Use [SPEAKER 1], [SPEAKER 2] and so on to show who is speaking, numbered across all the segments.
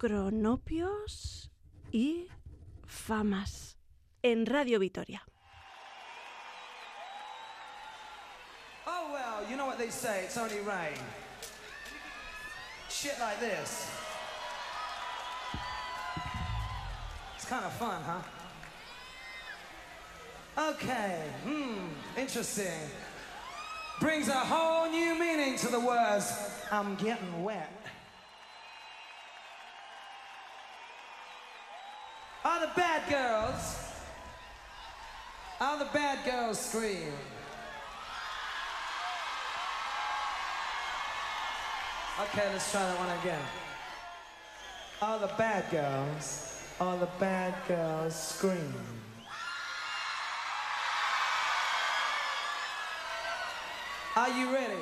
[SPEAKER 1] cronopios y famas en Radio Vitoria.
[SPEAKER 2] Oh well, you know what they say, it's only rain. Shit like this. It's kind of fun, huh? Okay, hmm, interesting. Brings a whole new meaning to the words, I'm getting wet. All the bad girls, all the bad girls scream. Okay, let's try that one again. All the bad girls, all the bad girls scream. Are you ready?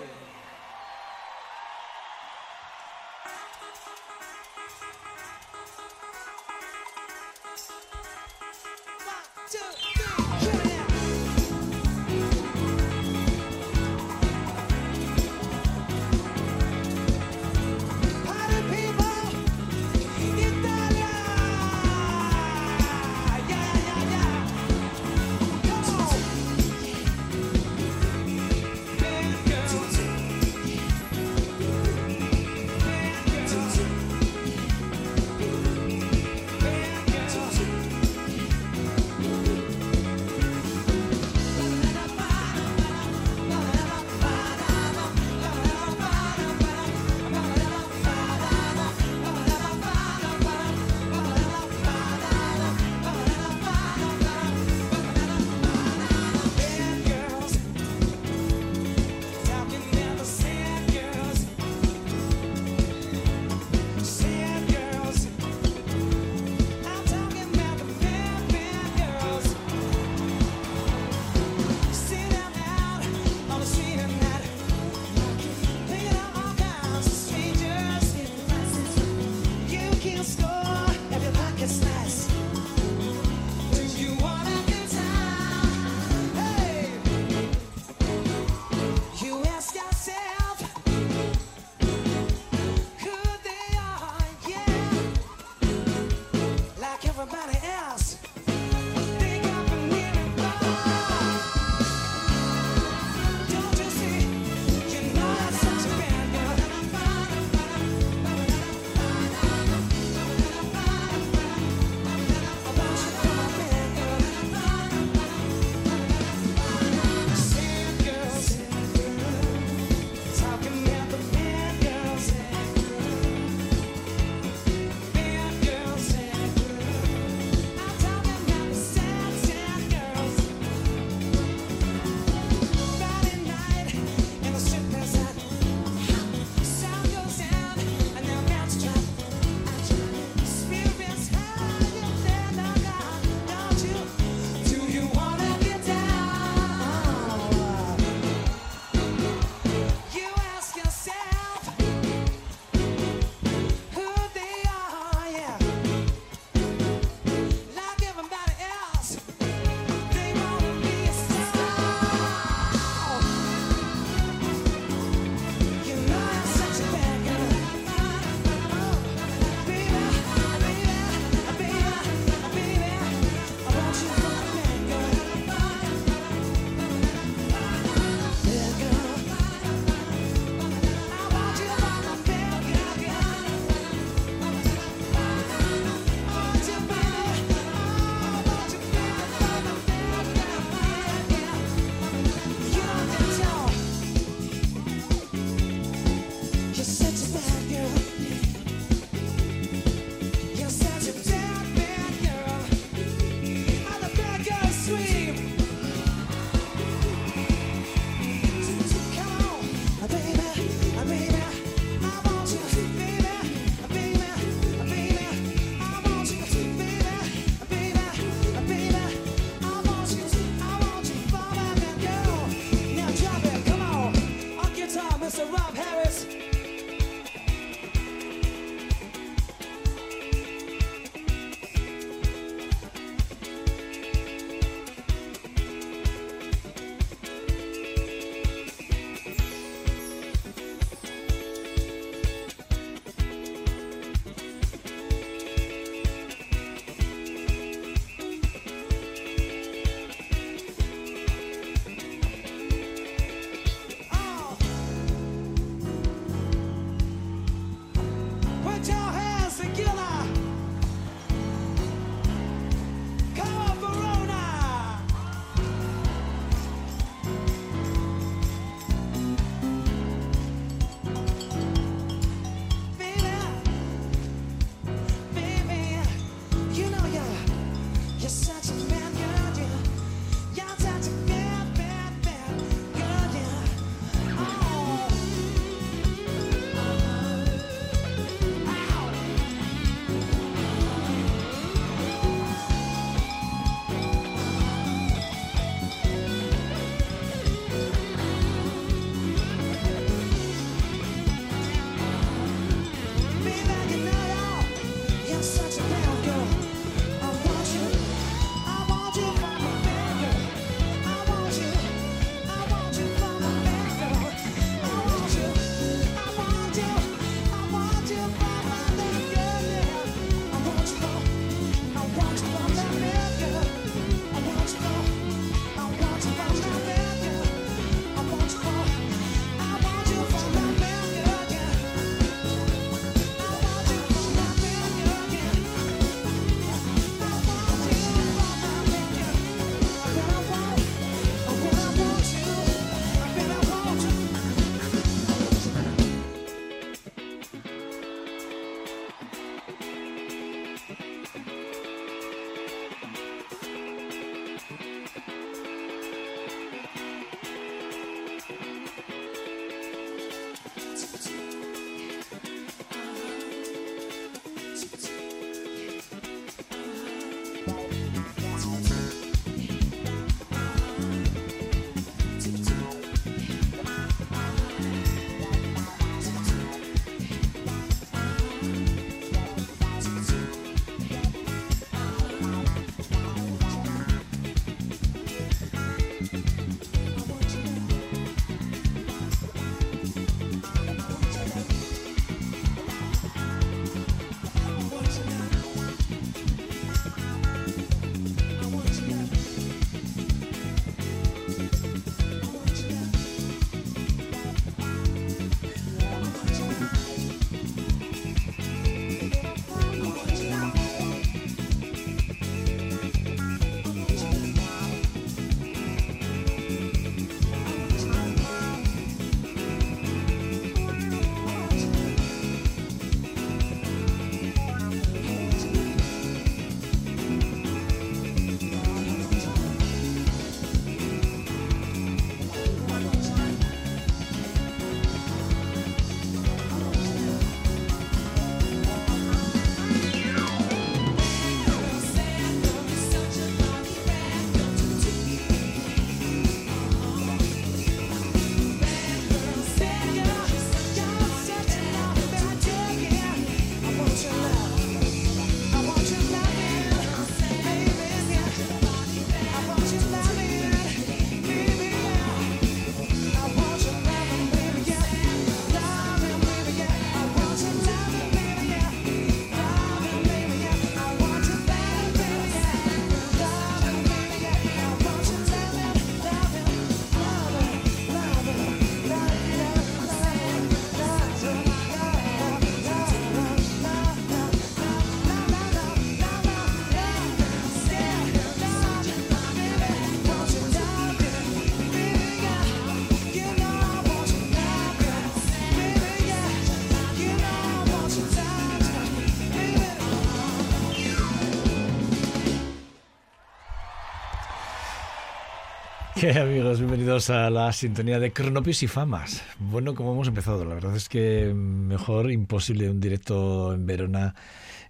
[SPEAKER 3] ¿Qué amigos? Bienvenidos a la sintonía de Cronopios y Famas. Bueno, como hemos empezado, la verdad es que mejor imposible un directo en Verona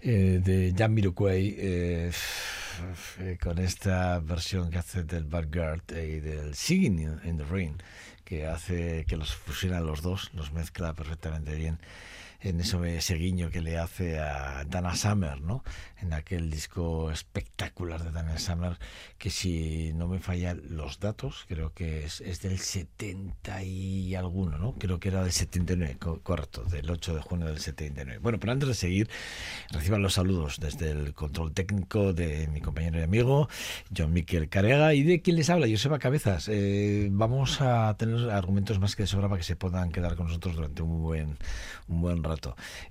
[SPEAKER 3] eh, de Jan Miruquay eh, con esta versión que hace del Bad y del Singing in the Rain, que hace que los fusiona los dos, los mezcla perfectamente bien en eso, ese guiño que le hace a Dana Summer, ¿no? En aquel disco espectacular de Dana Summer, que si no me fallan los datos, creo que es, es del 70 y alguno, ¿no? Creo que era del 79, correcto, del 8 de junio del 79. Bueno, pero antes de seguir, reciban los saludos desde el control técnico de mi compañero y amigo, John Miquel Carega, y de quien les habla, Joseba Cabezas. Eh, vamos a tener argumentos más que de sobra para que se puedan quedar con nosotros durante un buen, un buen rato.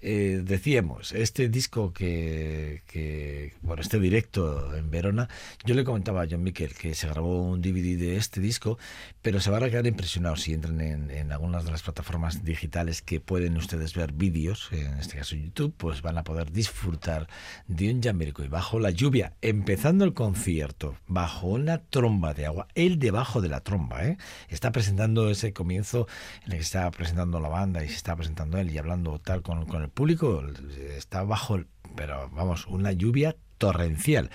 [SPEAKER 3] Eh, decíamos, este disco que, que, bueno, este directo en Verona, yo le comentaba a John Miquel que se grabó un DVD de este disco, pero se van a quedar impresionados si entran en, en algunas de las plataformas digitales que pueden ustedes ver vídeos, en este caso YouTube, pues van a poder disfrutar de un y bajo la lluvia, empezando el concierto, bajo una tromba de agua, él debajo de la tromba, ¿eh? está presentando ese comienzo en el que está presentando la banda y se está presentando él y hablando con, con el público, está bajo, pero vamos, una lluvia torrencial.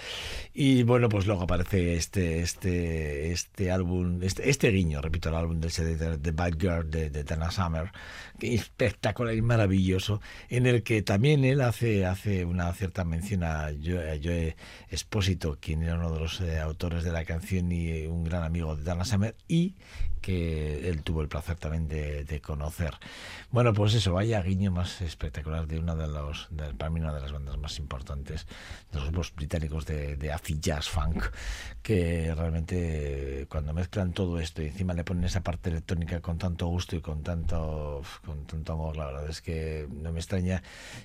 [SPEAKER 3] Y bueno, pues luego aparece este, este, este álbum, este, este guiño, repito, el álbum de, de, de Bad Girl de, de Dana Summer, que espectacular y maravilloso, en el que también él hace, hace una cierta mención a Joe, Espósito, quien era uno de los eh, autores de la canción y un gran amigo de Dana Summer, y que él tuvo el placer también de, de, conocer. Bueno, pues eso, vaya guiño más espectacular de una de los, para mí una de las bandas más importantes de los grupos británicos de, de acid jazz funk, que realmente cuando mezclan todo esto y encima le ponen esa parte electrónica con tanto gusto y con tanto, con tanto amor, la verdad es que no me extraña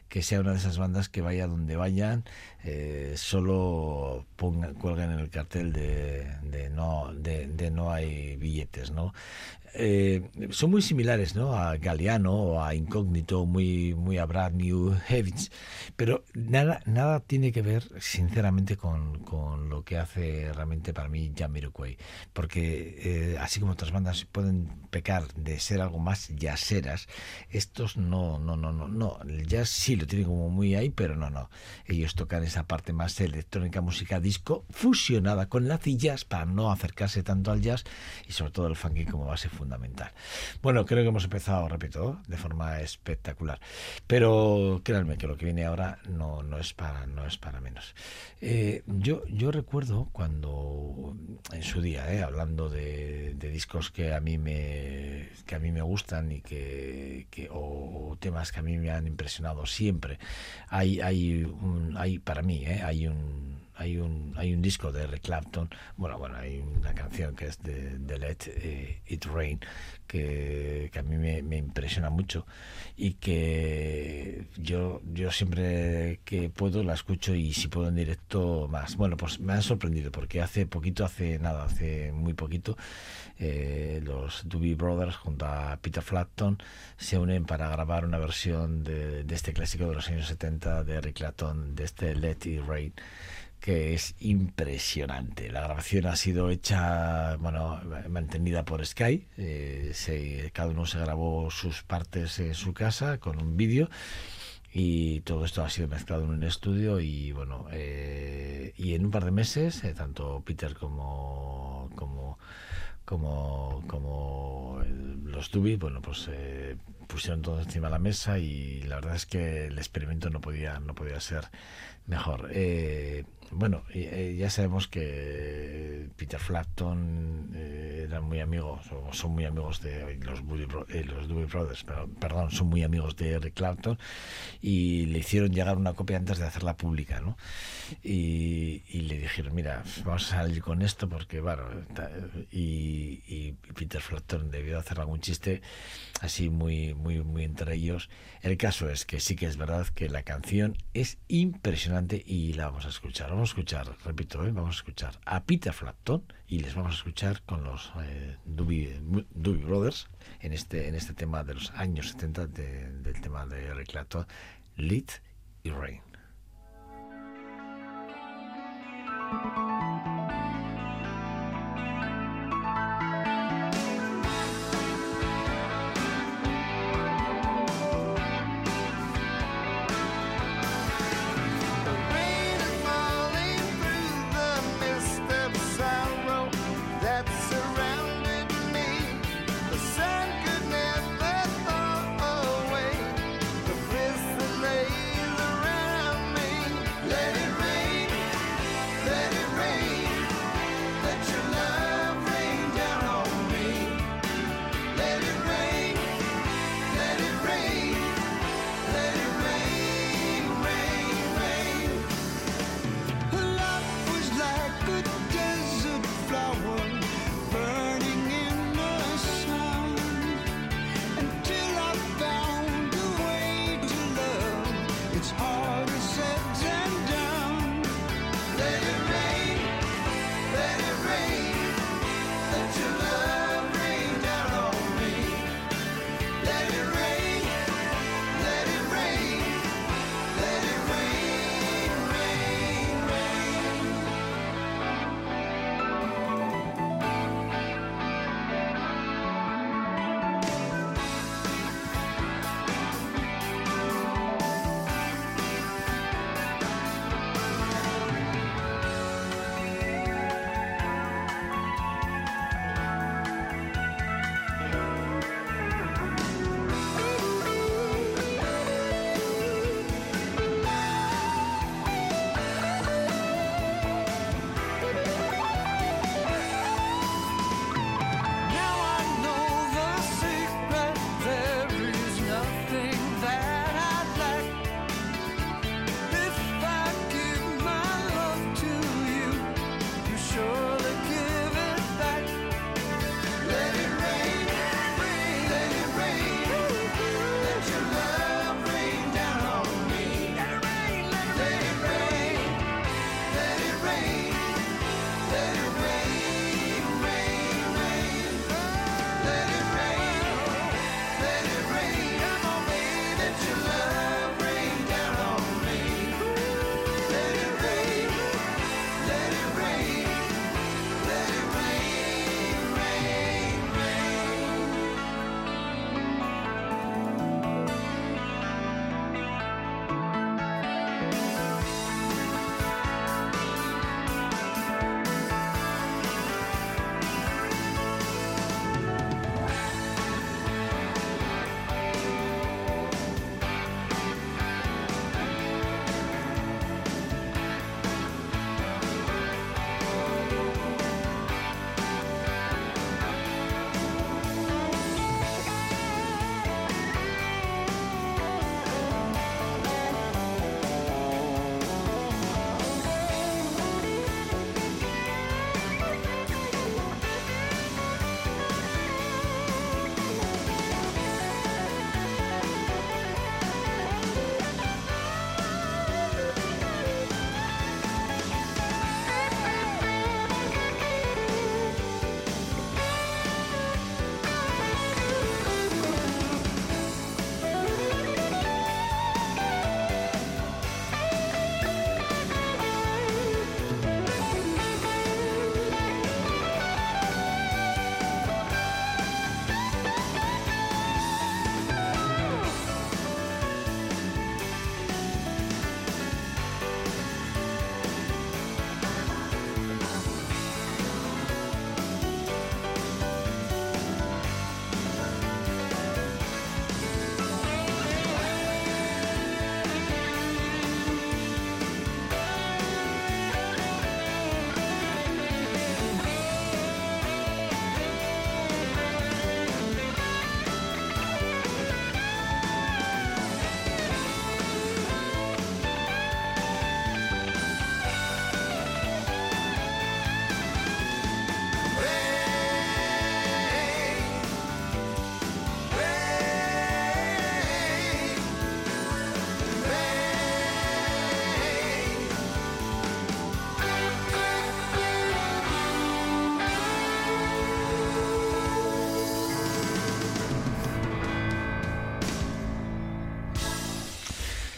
[SPEAKER 3] que sea una de esas bandas que vaya donde vayan, eh, solo pongan, cuelguen en el cartel de, de no, de, de no hay billetes, ¿no? Eh, son muy similares ¿no? a Galeano o a Incógnito, muy, muy a Brad New Heavens, pero nada, nada tiene que ver, sinceramente, con, con lo que hace realmente para mí Jamiroquai, porque eh, así como otras bandas pueden pecar de ser algo más jazzeras, estos no, no, no, no, no, el jazz sí lo tienen como muy ahí, pero no, no, ellos tocan esa parte más electrónica, música disco, fusionada con la jazz para no acercarse tanto al jazz y sobre todo el funky como base fundamental fundamental. Bueno, creo que hemos empezado, repito, de forma espectacular. Pero créanme que lo que viene ahora no, no, es, para, no es para menos. Eh, yo, yo recuerdo cuando, en su día, eh, hablando de, discos que a mí me, que a mí me gustan y que, o, temas que a mí me han impresionado siempre, hay, hay, un, hay para mí, eh, hay un hay un, hay un disco de Eric Clapton, bueno, bueno, hay una canción que es de, de Let eh, It Rain, que, que a mí me, me, impresiona mucho y que yo, yo siempre que puedo la escucho y si puedo en directo más. Bueno, pues me han sorprendido porque hace poquito, hace nada, hace muy poquito, eh, los Doobie Brothers junto a Peter Clapton se unen para grabar una versión de, de este clásico de los años 70 de Eric Clapton, de este Let It Rain que es impresionante. La grabación ha sido hecha, bueno, mantenida por Sky. Eh, se, cada uno se grabó sus partes en su casa con un vídeo y todo esto ha sido mezclado en un estudio y bueno eh, y en un par de meses eh, tanto Peter como como como como los Dubi bueno pues eh, pusieron todo encima de la mesa y la verdad es que el experimento no podía no podía ser mejor eh, bueno, eh, ya sabemos que Peter Flackton eh, eran muy amigos, o son muy amigos de los, eh, los Doobie Brothers, perdón, son muy amigos de Eric Clapton y le hicieron llegar una copia antes de hacerla pública, ¿no? Y, le dijeron, mira, vamos a salir con esto porque, bueno, y, y Peter Flackton debió hacer algún chiste así muy, muy, muy entre ellos. El caso es que sí que es verdad que la canción es impresionante y la vamos a escuchar vamos a escuchar, repito, ¿eh? vamos a escuchar a Peter Frampton y les vamos a escuchar con los eh, Brothers en este, en este tema de los años 70 de, del tema de Eric Clapton, Lit y Rain.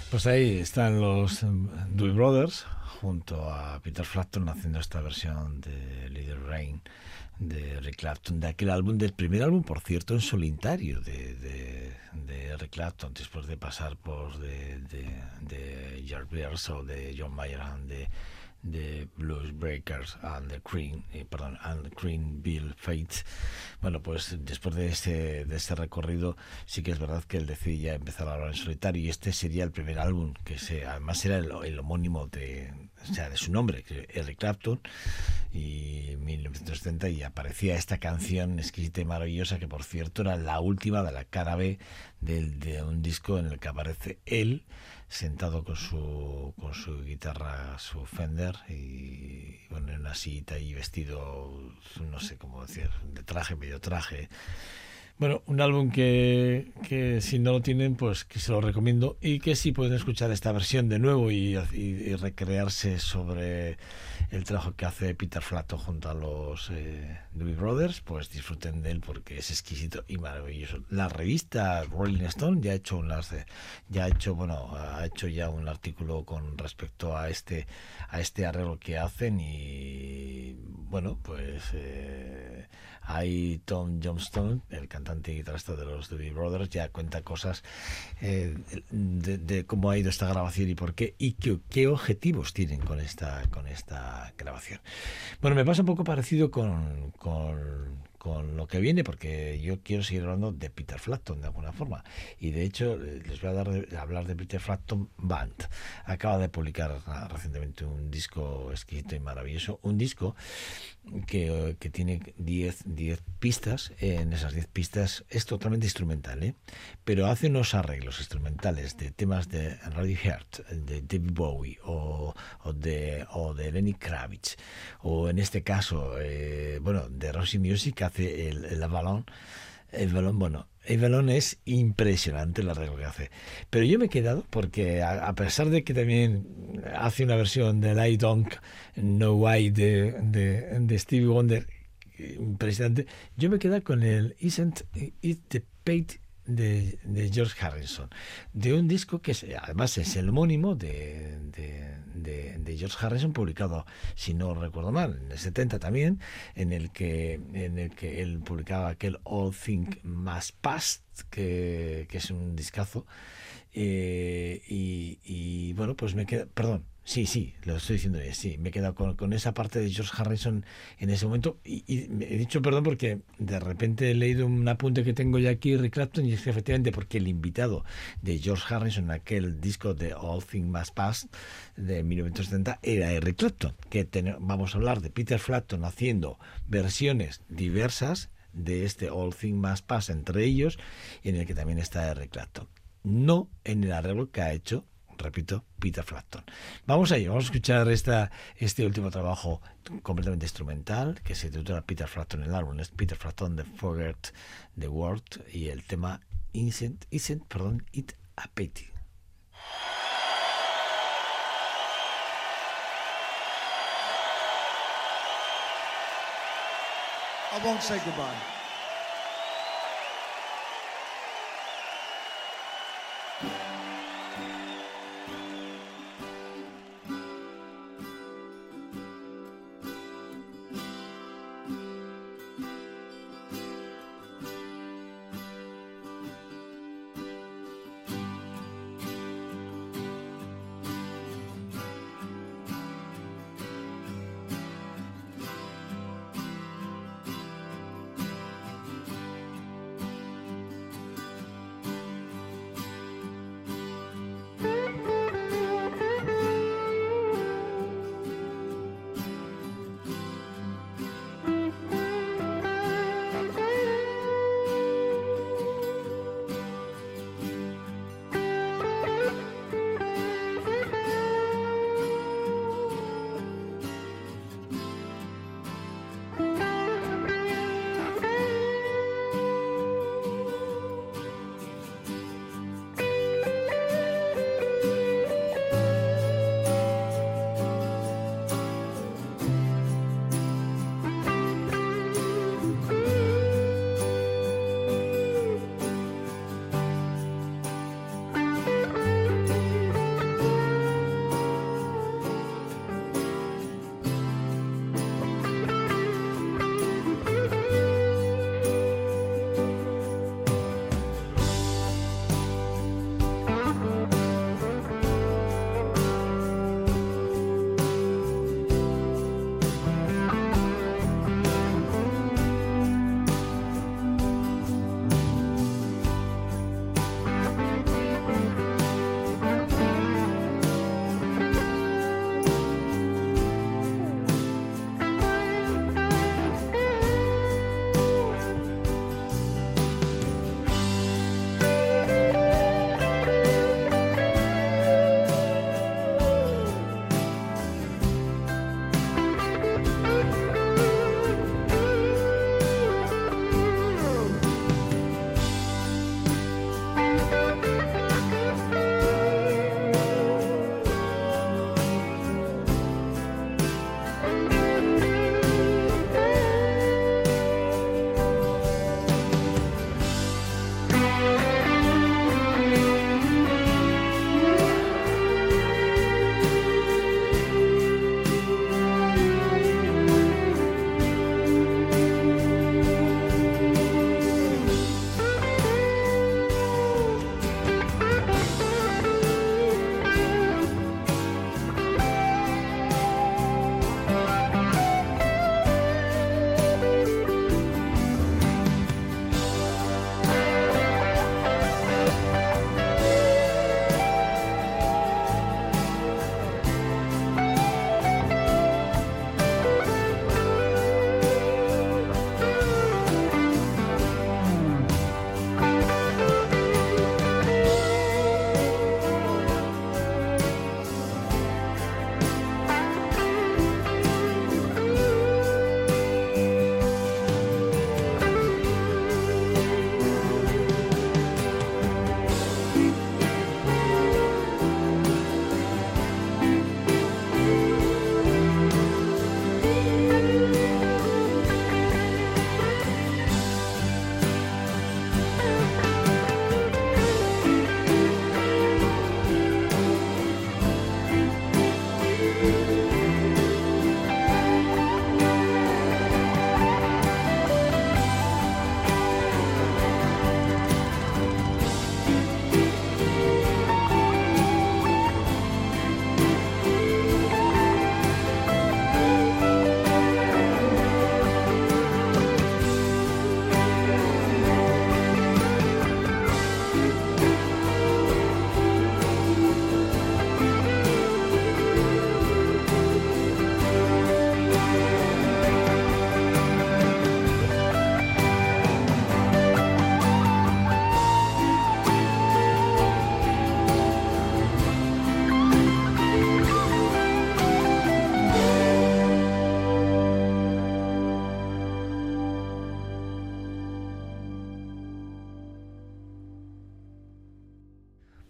[SPEAKER 3] Pues ahí están los Dewey Brothers junto a Peter Frampton haciendo esta versión de Little Rain de Rick Clapton, de aquel álbum, del primer álbum, por cierto, en solitario de, de, Rick Clapton, después de pasar por de, de, de o de John Mayer de de Blues Breakers and the Green, eh, perdón, and the Green Bill Fates. Bueno, pues después de este, de este recorrido, sí que es verdad que él decide ya empezar a hablar en solitario y este sería el primer álbum que se, además era el, el homónimo de, o sea, de su nombre, Eric Clapton, y en 1970 y aparecía esta canción exquisita y maravillosa que por cierto era la última de la cara B del, de un disco en el que aparece él sentado con su, con su guitarra, su Fender, y bueno, en una silla y vestido, no sé cómo decir, de traje, medio traje. Bueno, un álbum que, que, si no lo tienen, pues que se lo recomiendo y que si pueden escuchar esta versión de nuevo y, y, recrearse sobre el trabajo que hace Peter Flatto junto a los eh, Brothers, pues disfruten de él porque es exquisito y maravilloso. La revista Rolling Stone ya ha hecho un ya ha hecho, bueno, ha hecho ya un artículo con respecto a este a este arreglo que hacen y bueno, pues eh, hay Tom Johnston, el cantante y guitarrista de los Doobie Brothers, ya cuenta cosas eh, de, cómo ha ido esta grabación y por qué y qué, objetivos tienen con esta con esta grabación. Bueno, me pasa un poco parecido con, con con lo que viene, porque yo quiero seguir hablando de Peter Flatton de alguna forma. Y de hecho, les voy a dar hablar de Peter Flatton Band. Acaba de publicar ah, recientemente un disco exquisito y maravilloso. Un disco que, que tiene 10 pistas. En esas 10 pistas es totalmente instrumental, ¿eh? pero hace unos arreglos instrumentales de temas de Radiohead, de David Bowie o, o, de, o de Lenny Kravitz, o en este caso, eh, bueno, de Rosy Music hace el, el balón, el balón, bueno, el balón es impresionante el arreglo que hace. Pero yo me he quedado porque a, pesar de que también hace una versión del I Don't Know Why de, de, de Stevie Wonder impresionante, yo me he quedado con el Isn't It the Pate de, George Harrison, de un disco que además es el homónimo de, de, George Harrison, publicado, si no recuerdo mal, en el 70 también, en el que, en el que él publicaba aquel All Think Must Past, que, que es un discazo. Eh, y, y, bueno, pues me queda, perdón, Sí, sí, lo estoy diciendo bien, sí. Me he quedado con, esa parte de George Harrison en ese momento y, he dicho perdón porque de repente he leído un apunte que tengo ya aquí, Rick Clapton, y es que efectivamente porque el invitado de George Harrison en aquel disco de All Things Must Pass de 1970 era Eric Clapton, que vamos a hablar de Peter Clapton haciendo versiones diversas de este All Things Must Pass entre ellos y en el que también está Eric Clapton. No en el arreglo que ha hecho repito, Peter Frampton. Vamos ahí, vamos a escuchar esta, este último trabajo completamente instrumental que se titula Peter Frampton, el álbum Peter Frampton de Forget the World y el tema Isn't, isn't perdón, It a Pity.
[SPEAKER 4] I won't say goodbye.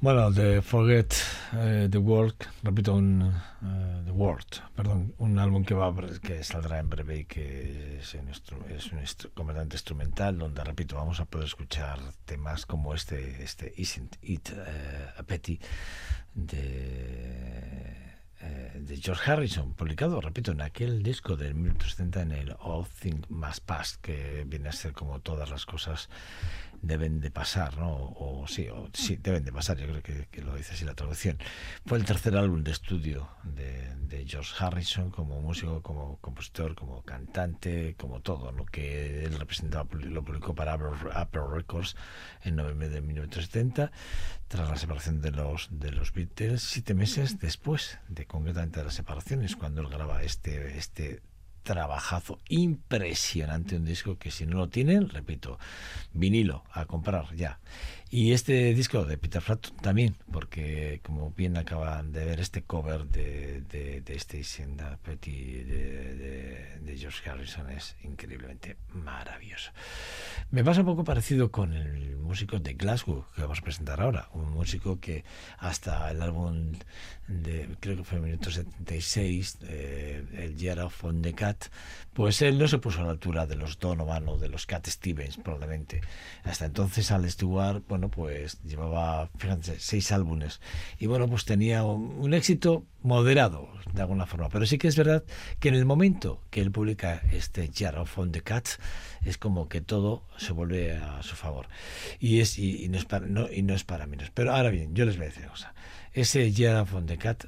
[SPEAKER 3] Bueno, de Forget eh, the World, repito, un eh, The World, perdón, un álbum que va que saldrá en breve y que es, instru- es un instru- instrumental, donde repito, vamos a poder escuchar temas como este, este Isn't It eh, a Pity de de George Harrison, publicado, repito, en aquel disco del 1970 en el All Things Must Pass, que viene a ser como todas las cosas deben de pasar, ¿no? O sí, o, sí, deben de pasar, yo creo que, lo dice así la traducción. Fue el tercer álbum de estudio de, de, George Harrison como músico, como compositor, como cantante, como todo, lo que él representaba, lo publicó para Apple Records en noviembre de 1970, tras la separación de los, de los Beatles, siete meses después de concretamente de la separación, es cuando él graba este, este trabajazo impresionante, un disco que si no lo tienen, repito, vinilo a comprar ya. Y este disco de Peter Frampton también, porque como bien acaban de ver, este cover de, de, de este Petit de, de, de, George Harrison es increíblemente maravilloso. Me pasa un poco parecido con el músico de Glasgow que vamos a presentar ahora, un músico que hasta el álbum de, creo que fue en 1976, eh, el Year of on the Cat, pues él no se puso a la altura de los Donovan o de los Cat Stevens, probablemente. Hasta entonces Al Stewart, bueno, pues llevaba, fíjense, seis álbumes. Y bueno, pues tenía un, éxito moderado, de alguna forma. Pero sí que es verdad que en el momento que él publica este Year of on the Cat, es como que todo se vuelve a su favor. Y, es, y, no, es para, no, y no es para menos. Pero ahora bien, yo les voy a decir una cosa. Ese Year of on the Cat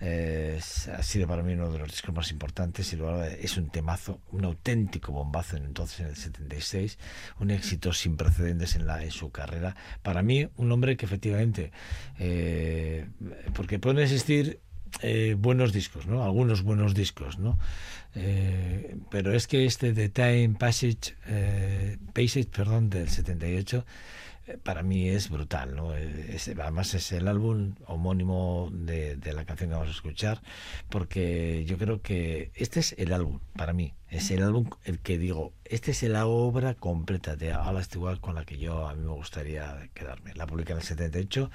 [SPEAKER 3] ha sido para mí uno de los discos más importantes y luego es un temazo, un auténtico bombazo en entonces en el 76, un éxito sin precedentes en, la, en su carrera. Para mí, un hombre que efectivamente, eh, porque pueden existir eh, buenos discos, ¿no? Algunos buenos discos, ¿no? Eh, pero es que este de Time Passage, eh, Passage, perdón, del 78 para mí es brutal, ¿no? Es, además es el álbum homónimo de, de, la canción que vamos a escuchar, porque yo creo que este es el álbum, para mí, es el álbum el que digo, esta es la obra completa de Stewart con la que yo a mí me gustaría quedarme. La publica en el 78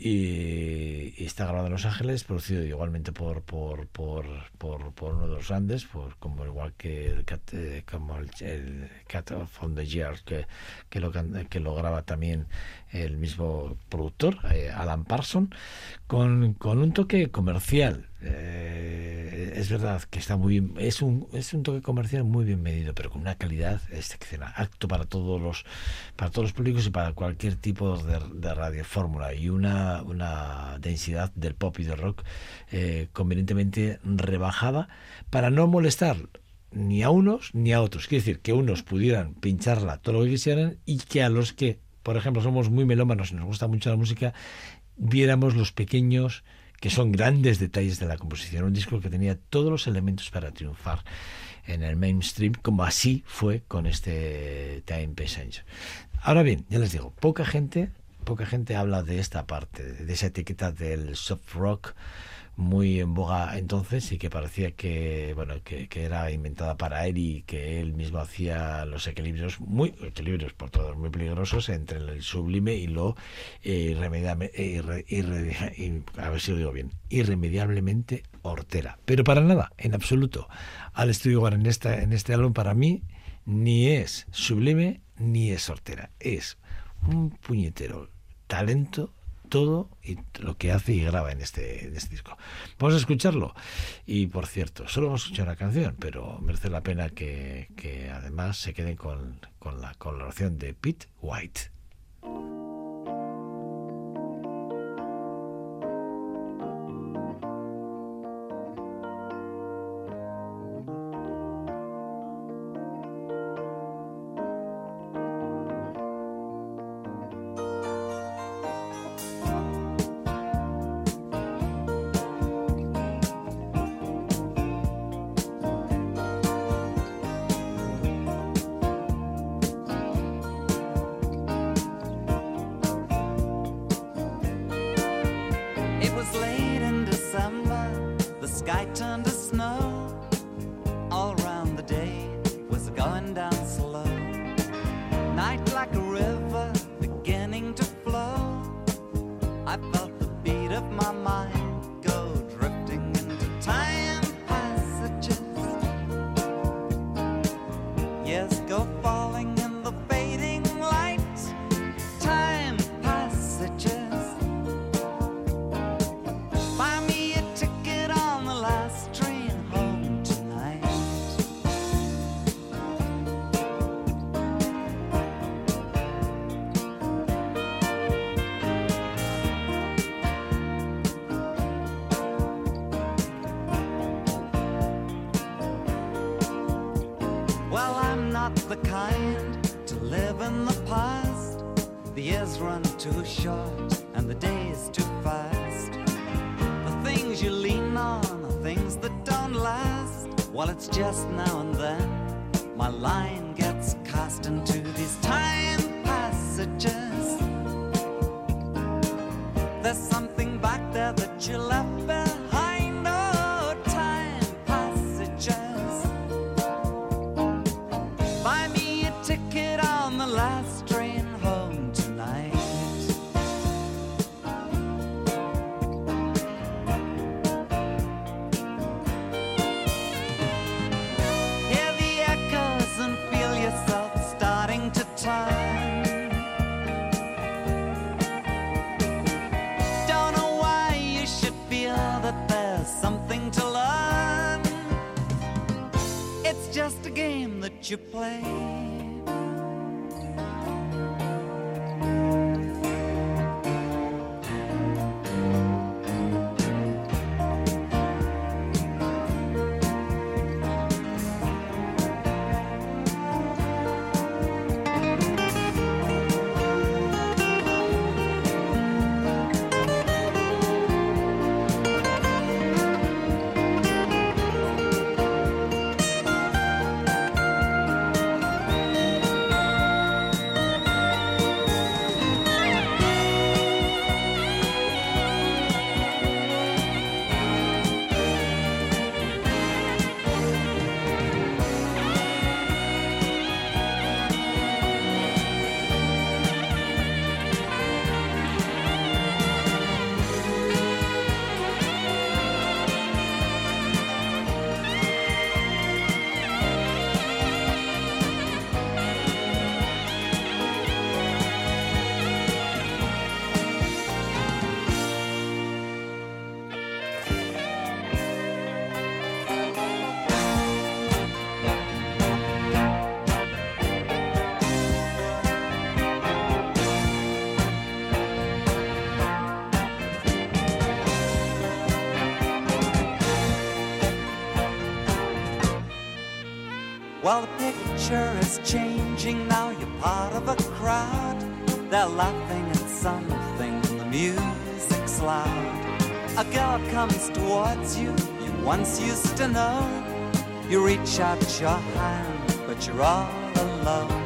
[SPEAKER 3] y, está grabado en Los Ángeles, producido igualmente por por, por, por, uno de los grandes, por, como igual que el Cat, eh, como el, el Cat of the Year, que, que, lo, que lo graba también el mismo productor, eh, Alan Parson, con, con un toque comercial. Eh, es verdad que está muy es un es un toque comercial muy bien medido pero con una calidad excepcional. Acto para todos los para todos los públicos y para cualquier tipo de, de radio fórmula. Y una una densidad del pop y del rock eh, convenientemente rebajada para no molestar ni a unos ni a otros. Quiere decir que unos pudieran pincharla todo lo que quisieran y que a los que por ejemplo somos muy melómanos y nos gusta mucho la música viéramos los pequeños que son grandes detalles de la composición. Un disco que tenía todos los elementos para triunfar en el mainstream, como así fue con este Time Passenger. Ahora bien, ya les digo, poca gente, poca gente habla de esta parte, de esa etiqueta del soft rock muy en boga entonces y que parecía que bueno que, que, era inventada para él y que él mismo hacía los equilibrios muy equilibrios por todos muy peligrosos entre el sublime y lo eh, irremediable, irre, irre, irre, a ver si lo digo bien irremediablemente hortera. Pero para nada en absoluto. Al estudio en esta en este álbum para mí ni es sublime ni es hortera. Es un puñetero talento todo y lo que hace y graba en este, en este disco. Vamos a escucharlo. Y por cierto, solo vamos a escuchar una canción, pero merece la pena que, que además se queden con, con la colaboración de Pete White.
[SPEAKER 5] Too short and the days too fast. The things you lean on are things that don't last. Well, it's just now and then my line picture is changing now. You're part of a crowd. They're laughing at something. The music's loud. A girl comes towards you. You once used to know. You reach out your hand, but you're all alone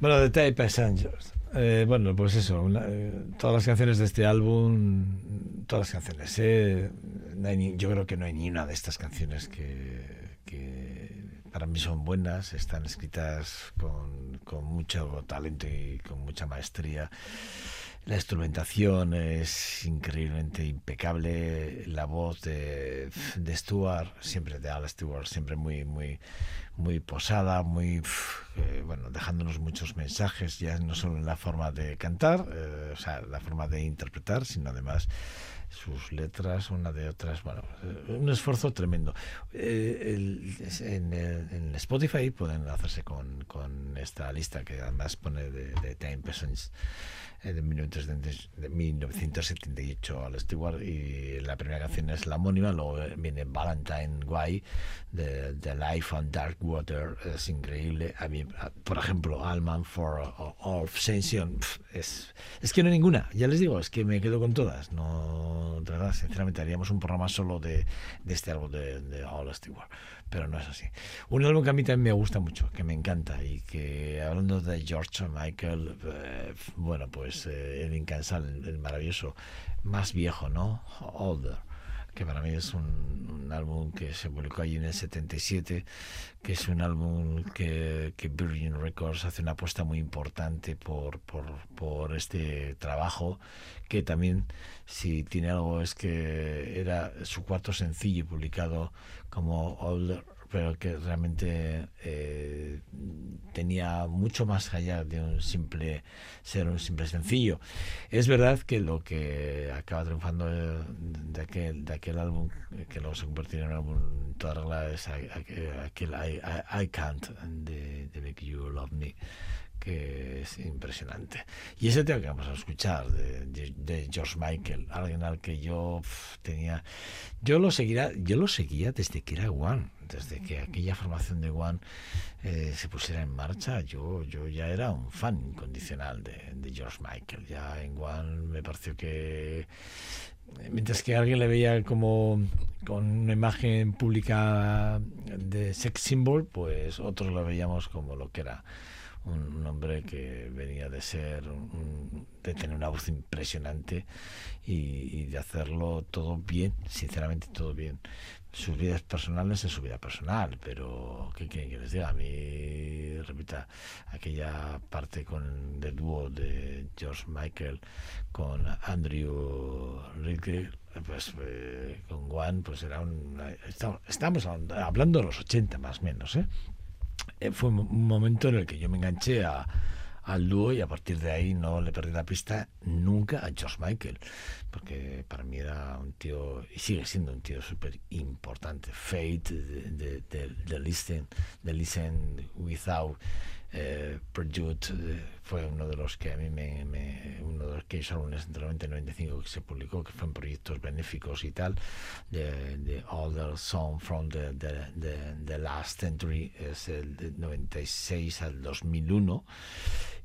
[SPEAKER 3] Bueno, The Type Passengers. Eh, bueno, pues eso, eh, todas las canciones de este álbum, todas las canciones, eh, ni- yo creo que no hay ni una de estas canciones que, para mí son buenas, están escritas con mucho talento y con mucha maestría. La instrumentación es increíblemente impecable, la voz de, de Stewart, siempre de Al Stewart, siempre muy, muy, muy posada, muy, eh, bueno, dejándonos muchos mensajes, ya no solo en la forma de cantar, eh, o sea, la forma de interpretar, sino además sus letras, una de otras, bueno, eh, un esfuerzo tremendo. En, el- en Spotify pueden hacerse con, con esta lista que además pone de, de Time Peasants eh, 1970 de 1978 al Stewart y la primera canción es la homónima, luego viene Valentine Guy de, de Life on Dark Water, es increíble. A mí, por ejemplo, Alman for pf, es, es que no hay ninguna, ya les digo, es que me quedo con todas. No, de verdad, sinceramente, haríamos un programa solo de, de este álbum de, de All Stewart, pero no es así. Un álbum que a mí también me gusta mucho, que me encanta y que hablando de George Michael, eh, bueno, pues eh, el incansable, el maravilloso, más viejo, ¿no? Older que para mí es un, álbum que se publicó allí en el 77, que es un álbum que, que Virgin Records hace una apuesta muy importante por, por, por este trabajo, que también, si tiene algo, es que era su cuarto sencillo publicado como Older, pero que realmente eh, tenía mucho más allá de un simple ser un simple sencillo. Es verdad que lo que acaba triunfando eh, de aquel, de aquel álbum, eh, que luego se convirtió en un álbum en toda regla, es a- aquel I, I- I Can't de Make You Love Me que es impresionante. Y ese tema que vamos a escuchar de, de- de George Michael, alguien al que yo tenía, yo lo seguirá, yo lo seguía desde que era One, desde que aquella formación de One eh, se pusiera en marcha, yo, yo ya era un fan incondicional de, de George Michael. Ya en One me pareció que mientras que alguien le veía como con una imagen pública de sex symbol, pues otros lo veíamos como lo que era un, hombre que venía de ser, de tener una voz impresionante y, de hacerlo todo bien, sinceramente todo bien. Sus vidas personales es su vida personal, pero ¿qué quieren que les diga? A mí, repita, aquella parte con del dúo de George Michael con Andrew Ridgely, pues eh, con Juan, pues era un... Estamos, estamos hablando de los 80 más o menos, ¿eh? Eh, fue un momento en el que yo me enganché a, al dúo y a partir de ahí no le perdí la pista nunca a George Michael, porque para mí era un tío, y sigue siendo un tío súper importante. Fate, de, de, Listen, de Listen Without, eh, Prejude, eh, fue uno de los que a mí me, uno de los que álbumes entre 90 y 95 que se publicó, que fueron proyectos benéficos y tal, de, de the Song from the, the, the, the Last Century, es el de 96 al 2001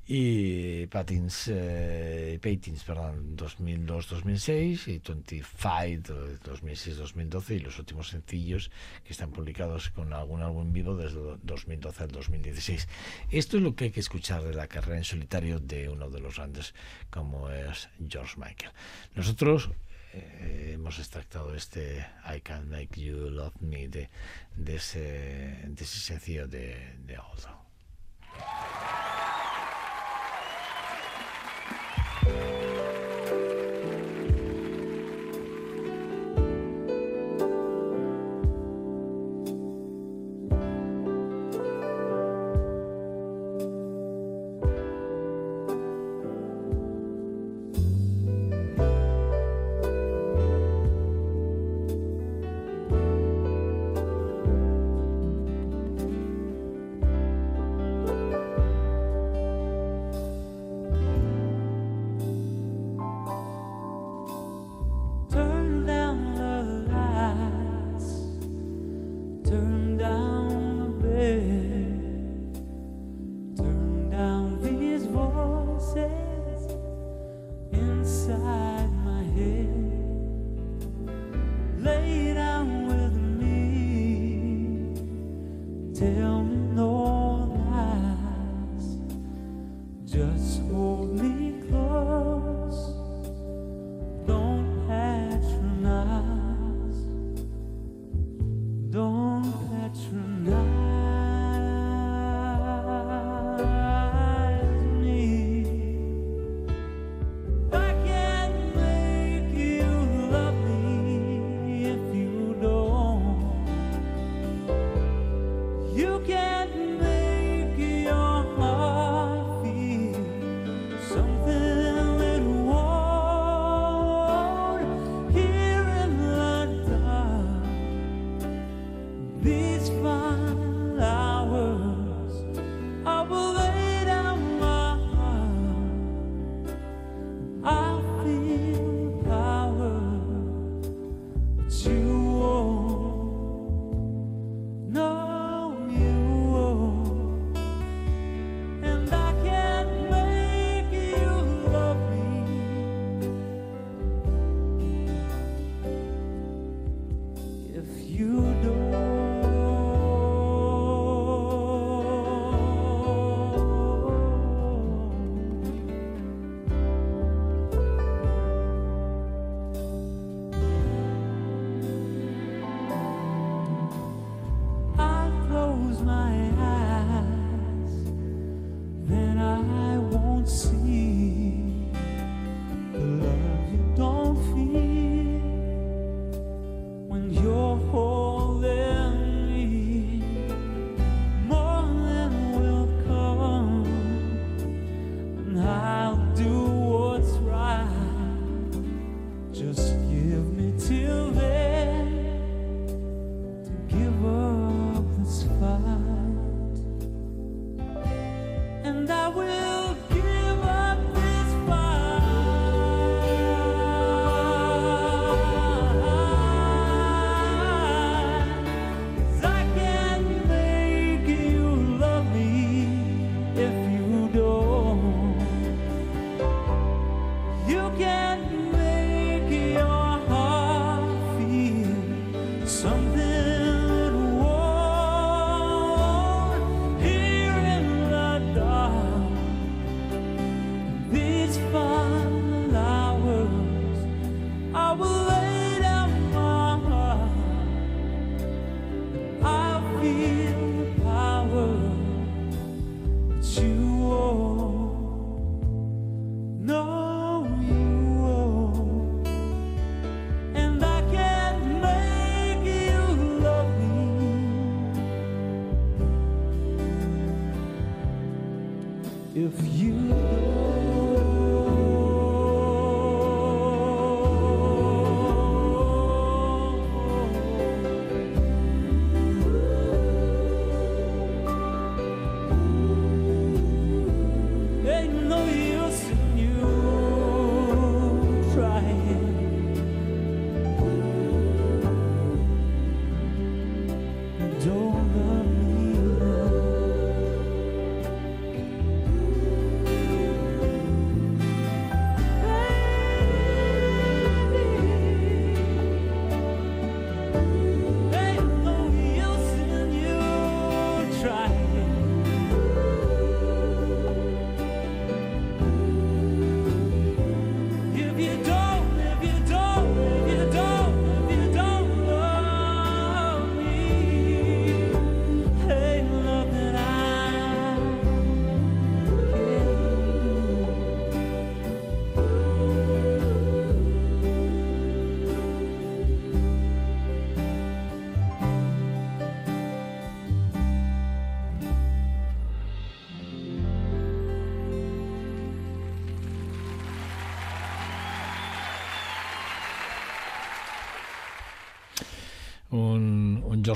[SPEAKER 3] y Patins, eh, Patins, perdón, 2002-2006 y 25 2006-2012 y los últimos sencillos que están publicados con algún álbum vivo desde 2012 al 2016. Esto es lo que hay que escuchar de la carrera en solitario de uno de los grandes como es George Michael. Nosotros eh, hemos extractado este I Can Make You Love Me de, de, ese, de ese sencillo de, de.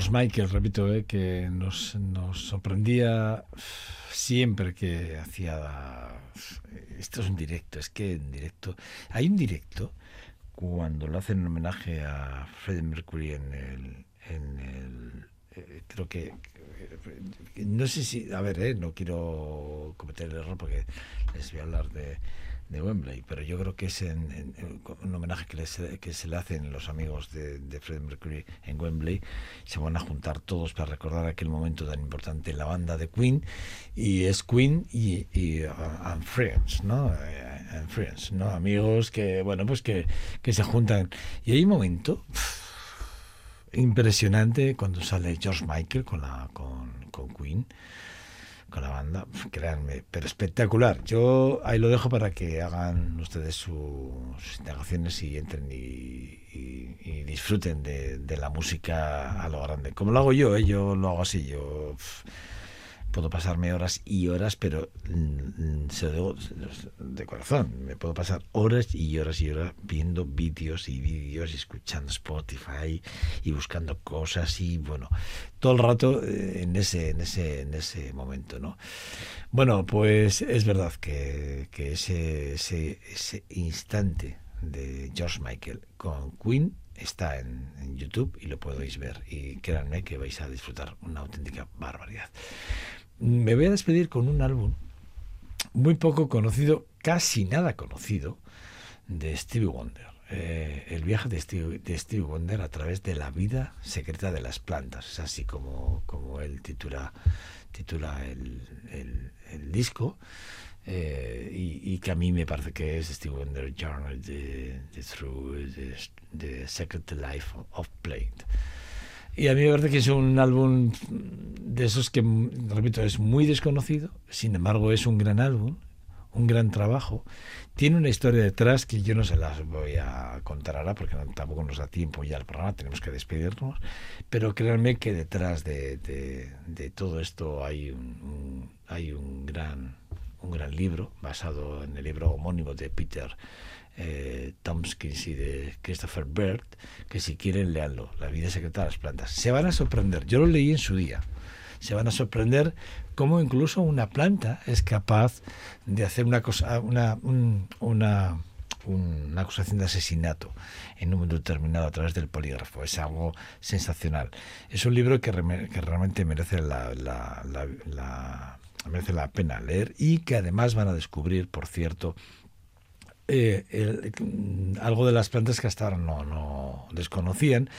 [SPEAKER 3] Michael, repito, eh, que nos, nos sorprendía siempre que hacía... Esto es un directo, es que en directo... Hay un directo cuando lo hacen en homenaje a Freddie Mercury en el... En el eh, creo que- No sé si... A ver, eh, no quiero cometer el error porque les voy a hablar de de Wembley, pero yo creo que es un homenaje que, les- que se le hacen los amigos de, de Freddie Mercury en Wembley. Se van a juntar todos para recordar aquel momento tan importante en la banda de Queen, y es Queen y, y uh, and Friends, ¿no? Eh, and Friends, ¿no? Amigos que, bueno, pues que, que se juntan. Y hay un momento impresionante cuando sale George Michael con, la, con, con Queen con la banda, créanme, pero espectacular. Yo ahí lo dejo para que hagan ustedes su- sus indagaciones y entren y, disfruten de, de la música a lo grande. Como lo hago yo, ¿eh? yo lo hago así, yo puedo pasarme horas y horas, pero mm, mm, se lo digo de corazón, me puedo pasar horas y horas y horas viendo vídeos y vídeos escuchando Spotify y buscando cosas y bueno, todo el rato eh, en ese, en ese, en ese momento, ¿no? Bueno, pues es verdad que, que ese, ese, ese instante de George Michael con Queen está en, en YouTube y lo podéis ver y créanme que vais a disfrutar una auténtica barbaridad. Me voy a despedir con un álbum muy poco conocido, casi nada conocido, de Stevie Wonder. Eh, el viaje de Stevie, de Stevie Wonder a través de la vida secreta de las plantas. Así como, como él titula, titula el, el- disco. eh, y, que a mí me parece que es Stevie Wonder Journal de, de Through the, the Secret Life of Plant. Y a mí me parece que es un álbum de esos que, repito, es muy desconocido, sin embargo es un gran álbum, un gran trabajo. Tiene una historia detrás que yo no se las voy a contar ahora porque tampoco nos da tiempo ya el programa, tenemos que despedirnos, pero créanme que detrás de, de- de todo esto hay un, un- hay un gran, un gran libro basado en el libro homónimo de Peter eh, Tompkins y de Christopher Bird, que si quieren leanlo, La vida secreta de las plantas. Se van a sorprender, yo lo leí en su día, se van a sorprender cómo incluso una planta es capaz de hacer una cosa, una, un- una, una acusación de asesinato en un momento determinado a través del polígrafo. Es algo sensacional. Es un libro que, que realmente merece la- la- la- merece la pena leer y que además van a descubrir, por cierto, eh, mm, algo de las plantas que hasta ahora no, no desconocían.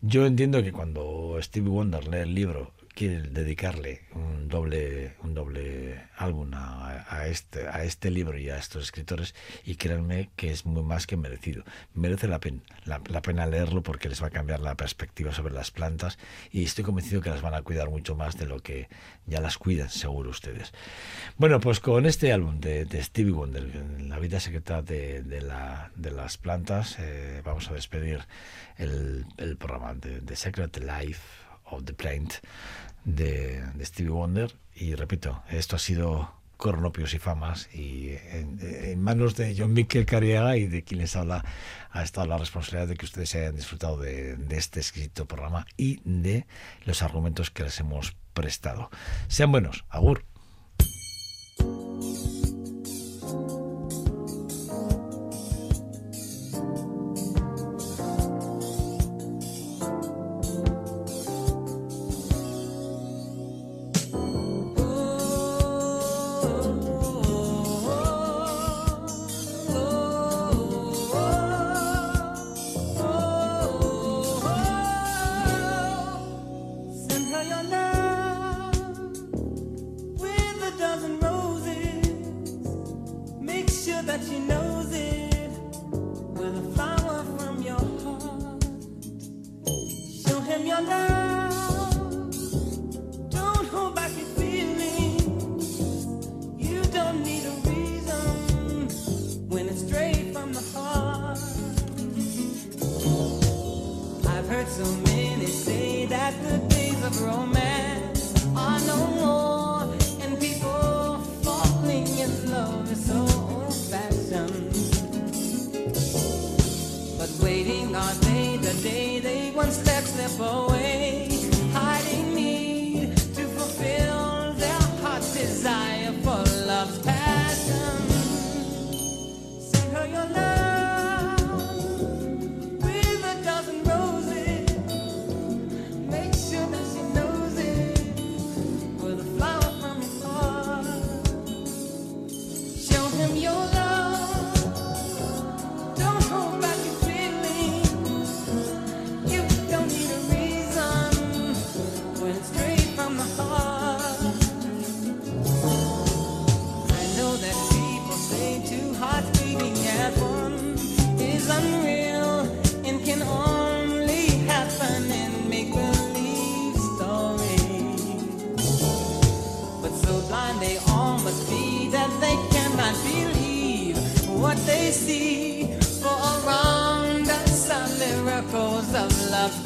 [SPEAKER 3] Yo entiendo que cuando Stevie Wonder lee el libro quiere dedicarle un doble un doble álbum a, a este a este libro y a estos escritores y créanme que es muy más que merecido. Merece la pena la, pena leerlo porque les va a cambiar la perspectiva sobre las plantas y estoy convencido que las van a cuidar mucho más de lo que ya las cuidan seguro ustedes. Bueno pues con este álbum de, de Stevie Wonder la vida secreta de, de la, de las plantas eh, vamos a despedir el, el programa de The Secret Life of the Plant de, de Stevie Wonder y repito, esto ha sido Cornopios y Famas y en, manos de John Miquel Cariaga y de quien les habla ha estado la responsabilidad de que ustedes hayan disfrutado de, de este exquisito programa y de los argumentos que les hemos prestado. Sean buenos, Agur.
[SPEAKER 5] That she knows it with a flower from your heart. Show him your love. Don't hold back your feelings. You don't need a reason when it's straight from the heart. I've heard so many say that the days of romance step away.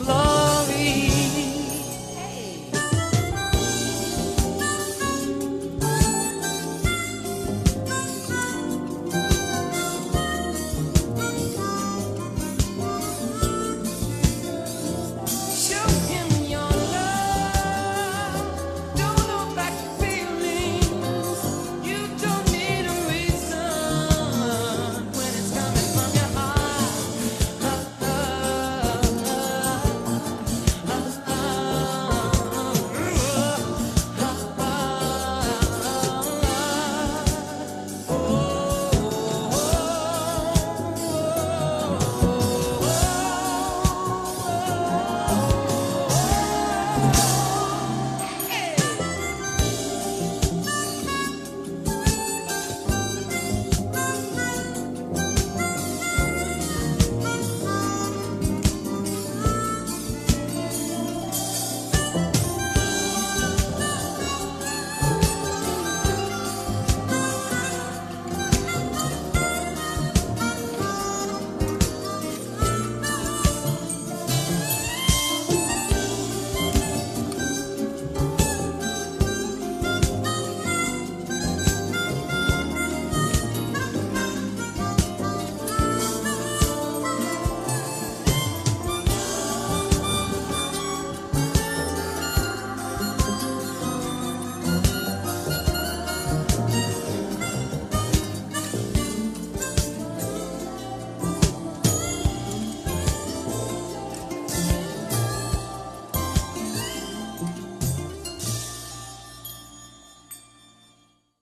[SPEAKER 5] glory.